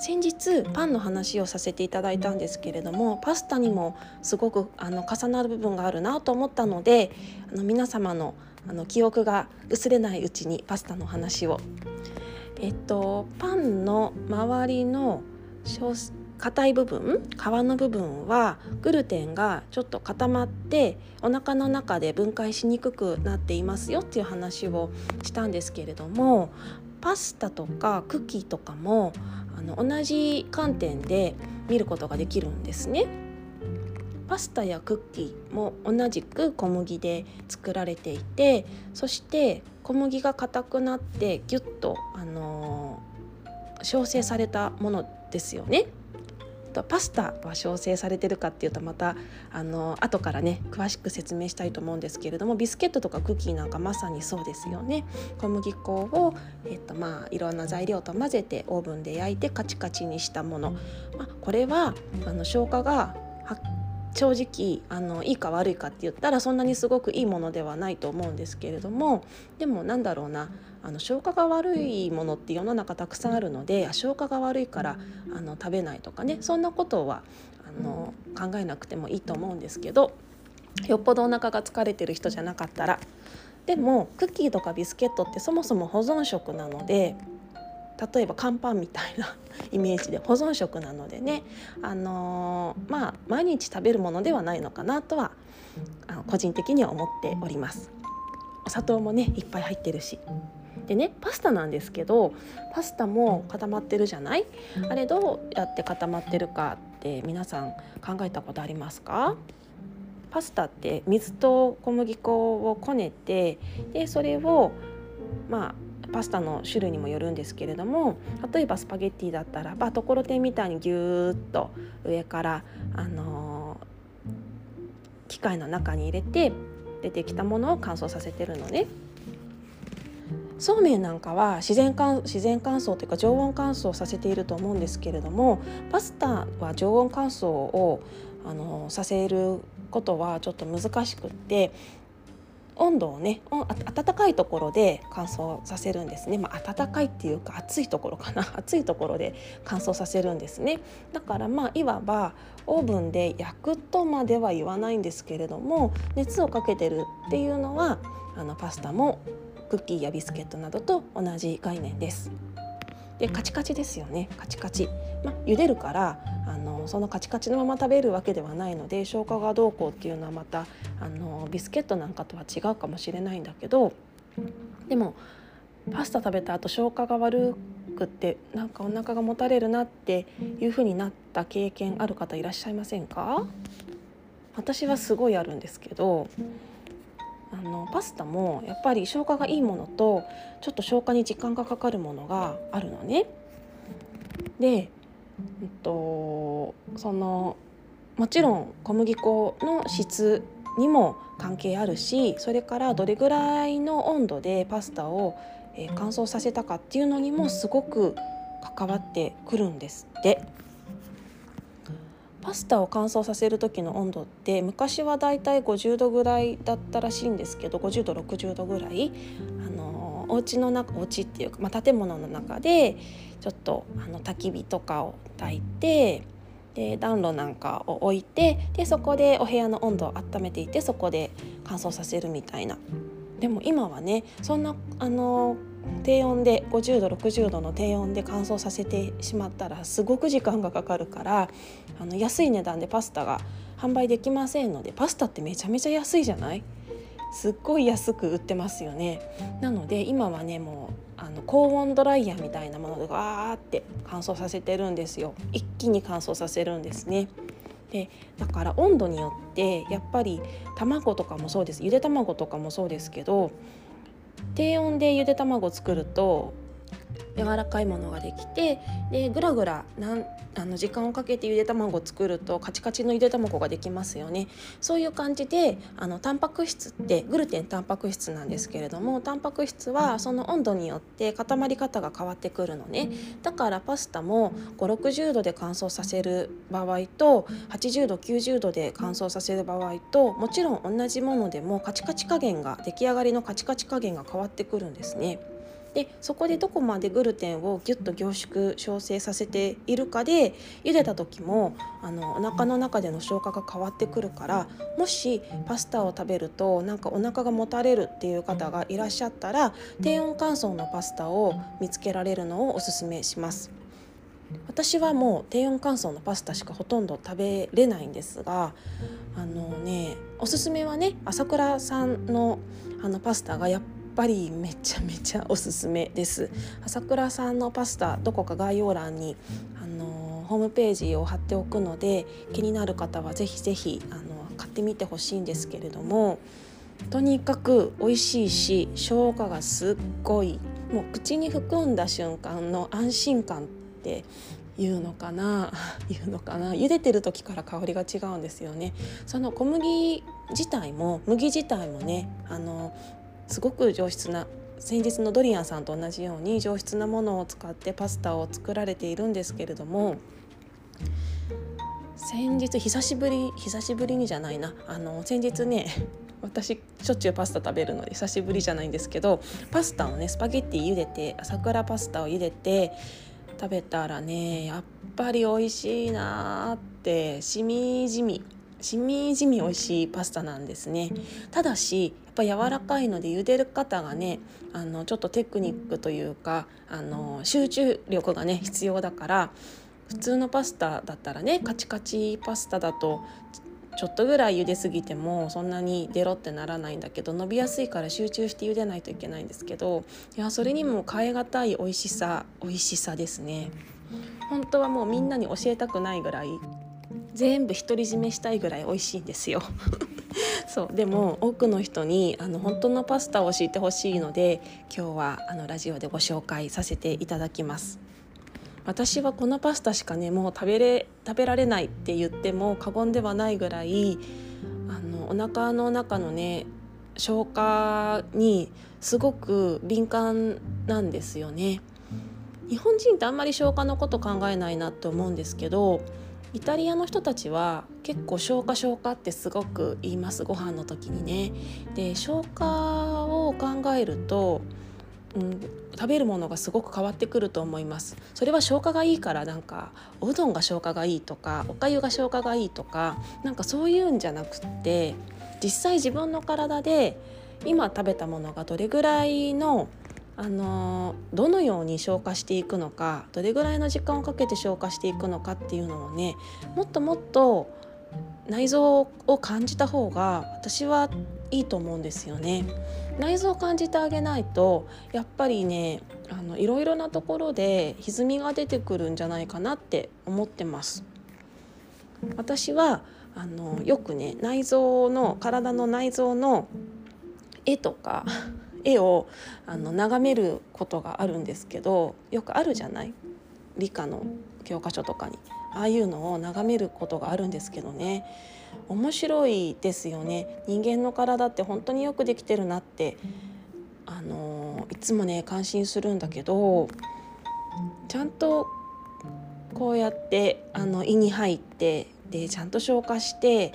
先日パンの話をさせていただいたんですけれどもパスタにもすごくあの重なる部分があるなと思ったのであの皆様のあの記憶が薄れないうちにパスタの話を。えっとパンの周りの硬い部分皮の部分はグルテンがちょっと固まってお腹の中で分解しにくくなっていますよっていう話をしたんですけれどもパスタとかクッキーとかもあの同じ観点で見ることができるんですね。パスタやクッキーも同じく小麦で作られていてそして小麦が硬くなってギュッと、あのー、調整されたものですよね。とパスタは焼成されてるかっていうとまたあの後からね詳しく説明したいと思うんですけれどもビスケットとかクッキーなんかまさにそうですよね。小麦粉を、えっとまあ、いろんな材料と混ぜてオーブンで焼いてカチカチにしたもの、まあ、これはあの消化が正直あのいいか悪いかって言ったらそんなにすごくいいものではないと思うんですけれどもでもなんだろうなあの消化が悪いものって世の中たくさんあるので消化が悪いからあの食べないとかねそんなことはあの考えなくてもいいと思うんですけどよっぽどお腹が疲れてる人じゃなかったら。でもクッキーとかビスケットってそもそも保存食なので例えば乾パンみたいな イメージで保存食なのでね、あのー、まあ毎日食べるものではないのかなとはあの個人的には思っております。お砂糖もねいっぱい入ってるし。でねパスタなんですけどパスタも固まってるじゃない？あれどうやって固まってるかって皆さん考えたことありますか？パスタって水と小麦粉をこねてでそれをまあパスタの種類にもよるんですけれども例えばスパゲッティだったらばところてんみたいにぎゅーっと上から、あのー、機械の中に入れて出てきたものを乾燥させてるのね。そうめんなんかは自然乾自然乾燥というか常温乾燥させていると思うんですけれどもパスタは常温乾燥をあのさせることはちょっと難しくって温度をね温かいところで乾燥させるんですね、まあ、暖かいっていうか暑いところかな。暑いところで乾燥させるんですね。だからまあいわばオーブンで焼くとまでは言わないんですけれども熱をかけてるっていうのはあのパスタもクッキーやビスケットなどと同じ概念です。でカチカチですよね。カチカチ、まあ、茹でるからあのそのカチカチのまま食べるわけではないので消化がどうこうっていうのはまたあのビスケットなんかとは違うかもしれないんだけどでもパスタ食べた後消化が悪くってなんかお腹がもたれるなっていう風になった経験ある方いらっしゃいませんか？私はすごいあるんですけどあのパスタもやっぱり消化がいいものとちょっと消化に時間がかかるものがあるのね。で、えっと、そのもちろん小麦粉の質にも関係あるしそれからどれぐらいの温度でパスタを乾燥させたかっていうのにもすごく関わってくるんですって。パスタを乾燥させる時の温度って昔はだいたい50度ぐらいだったらしいんですけど50度60度ぐらいあのお家の中お家っていうか、まあ、建物の中でちょっとあの焚き火とかを焚いてで暖炉なんかを置いてでそこでお部屋の温度を温めていてそこで乾燥させるみたいな。でも今はねそんなあの低温で50度60度の低温で乾燥させてしまったらすごく時間がかかるからあの安い値段でパスタが販売できませんのでパスタってめちゃめちゃ安いじゃない？すっごい安く売ってますよね。なので今はねもうあの高温ドライヤーみたいなものでわーって乾燥させてるんですよ。一気に乾燥させるんですね。でだから温度によってやっぱり卵とかもそうです。ゆで卵とかもそうですけど低温でゆで卵作ると柔らかいものができてでぐらぐらなんあの時間をかけてゆで卵を作るとカチカチのゆで卵ができますよねそういう感じであのタンパク質ってグルテンタンパク質なんですけれどもタンパク質はその温度によって固まり方が変わってくるのねだからパスタも560度で乾燥させる場合と80度90度で乾燥させる場合ともちろん同じものでもカチカチ加減が出来上がりのカチカチ加減が変わってくるんですね。でそこでどこまでグルテンをギュッと凝縮調整させているかで茹でた時もあのお腹の中での消化が変わってくるからもしパスタを食べるとなんかお腹がもたれるっていう方がいらっしゃったら低温乾燥のパスタを見つけられるのをおすすめします。私はもう低温乾燥のパスタしかほとんど食べれないんですがあのねおすすめはね朝倉さんのあのパスタがやっぱりめちゃめちゃおすすめです。朝倉さんのパスタどこか概要欄にあのホームページを貼っておくので気になる方はぜひぜひあの買ってみてほしいんですけれどもとにかく美味しいし消化がすっごいもう口に含んだ瞬間の安心感っていうのかな 言うのかな。茹でてる時から香りが違うんですよね。その小麦自体も麦自体もねあのすごく上質な先日のドリアンさんと同じように上質なものを使ってパスタを作られているんですけれども先日久しぶり久しぶりにじゃないな。あの先日ね私しょっちゅうパスタ食べるので久しぶりじゃないんですけどパスタをねスパゲッティ茹でて桜パスタを茹でて食べたらねやっぱり美味しいなってしみじみしみじみ美味しいパスタなんですね。ただしやっぱ柔らかいので茹でる方がねあのちょっとテクニックというかあの集中力がね必要だから普通のパスタだったらねカチカチパスタだとちょっとぐらい茹ですぎてもそんなにデロってならないんだけど伸びやすいから集中して茹でないといけないんですけどいやそれにも変え難い美味しさ美味しさですね。本当はもうみんなに教えたくないぐらい全部独り占めしたいぐらい美味しいんですよ。そうでも多くの人にあの本当のパスタを教えてほしいので今日はあのラジオでご紹介させていただきます。私はこのパスタしかねもう食べれ食べられないって言っても過言ではないぐらいあのお腹の中のね消化にすごく敏感なんですよね。日本人ってあんまり消化のこと考えないなと思うんですけどイタリアの人たちは結構消化消化ってすごく言いますご飯の時にね。で消化を考えると、うん、食べるものがすごく変わってくると思いますそれは消化がいいからなんかおうどんが消化がいいとかおかゆが消化がいいとかなんかそういうんじゃなくって実際自分の体で今食べたものがどれぐらいのあのどのように消化していくのかどれぐらいの時間をかけて消化していくのかっていうのをねもっともっと内臓を感じた方が私はいいと思うんですよね。内臓を感じてあげないとやっぱりねあのいろいろなところで歪みが出てくるんじゃないかなって思ってます。私はあのよくね内臓の体の内臓の絵とか絵をあの眺めることがあるんですけどよくあるじゃない？理科の教科書とかに。ああいうのを眺めることがあるんですけどね。面白いですよね。人間の体って本当によくできてるなってあのいつもね感心するんだけどちゃんとこうやってあの胃に入ってでちゃんと消化して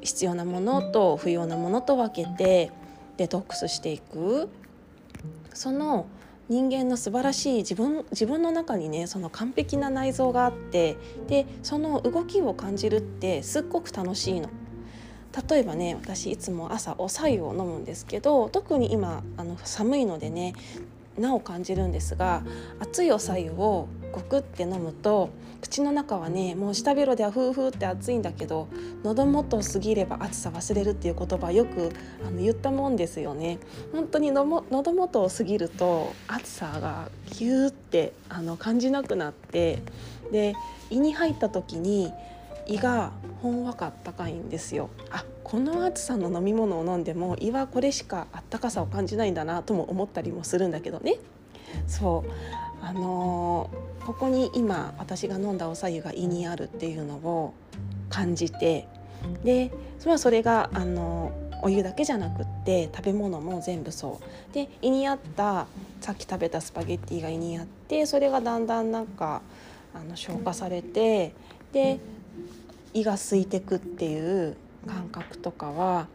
必要なものと不要なものと分けてデトックスしていくその人間の素晴らしい自分自分の中にねその完璧な内臓があってでその動きを感じるってすっごく楽しいの。例えばね私いつも朝お白湯を飲むんですけど特に今あの寒いのでねなお感じるんですが熱いお白湯をゴクって飲むと口の中はねもう舌ベロではフーフーって熱いんだけど喉元過ぎれば暑さ忘れるっていう言葉よくあの言ったもんですよね。本当にのも喉元を過ぎると暑さがギューってあの感じなくなってで胃に入った時に胃がほんわかあったかいんですよ。あこの暑さの飲み物を飲んでも胃はこれしかあったかさを感じないんだなとも思ったりもするんだけどね。そう。あのー、ここに今私が飲んだおさゆが胃にあるっていうのを感じてでそれはそれがあのーお湯だけじゃなくって食べ物も全部そう。で胃にあったさっき食べたスパゲッティが胃にあってそれがだんだんなんかあの消化されてで胃が空いてくっていう感覚とかは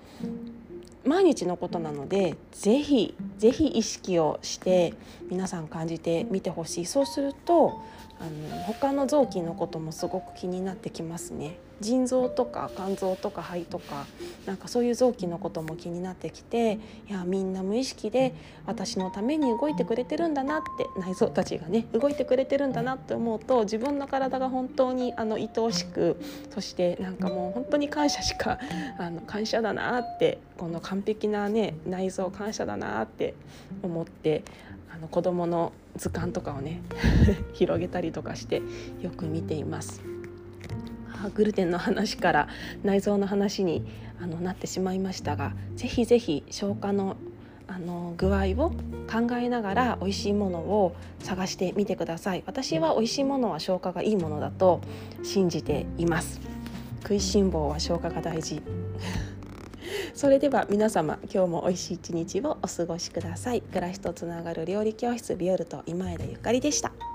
毎日のことなので是非是非意識をして皆さん感じてみてほしいそうするとあの他の臓器のこともすごく気になってきますね。腎臓とか肝臓とか肺とかなんかそういう臓器のことも気になってきていやみんな無意識で私のために動いてくれてるんだなって内臓たちがね動いてくれてるんだなって思うと自分の体が本当にあの愛おしくそしてなんかもう本当に感謝しかあの感謝だなってこの完璧なね内臓感謝だなって思ってあの子どもの図鑑とかをね 広げたりとかしてよく見ています。グルテンの話から内臓の話にあのなってしまいましたがぜひぜひ消化のあの具合を考えながら美味しいものを探してみてください。私は美味しいものは消化がいいものだと信じています。食いしん坊は消化が大事。それでは皆様今日も美味しい一日をお過ごしください。暮らしとつながる料理教室ビオルト今枝ゆかりでした。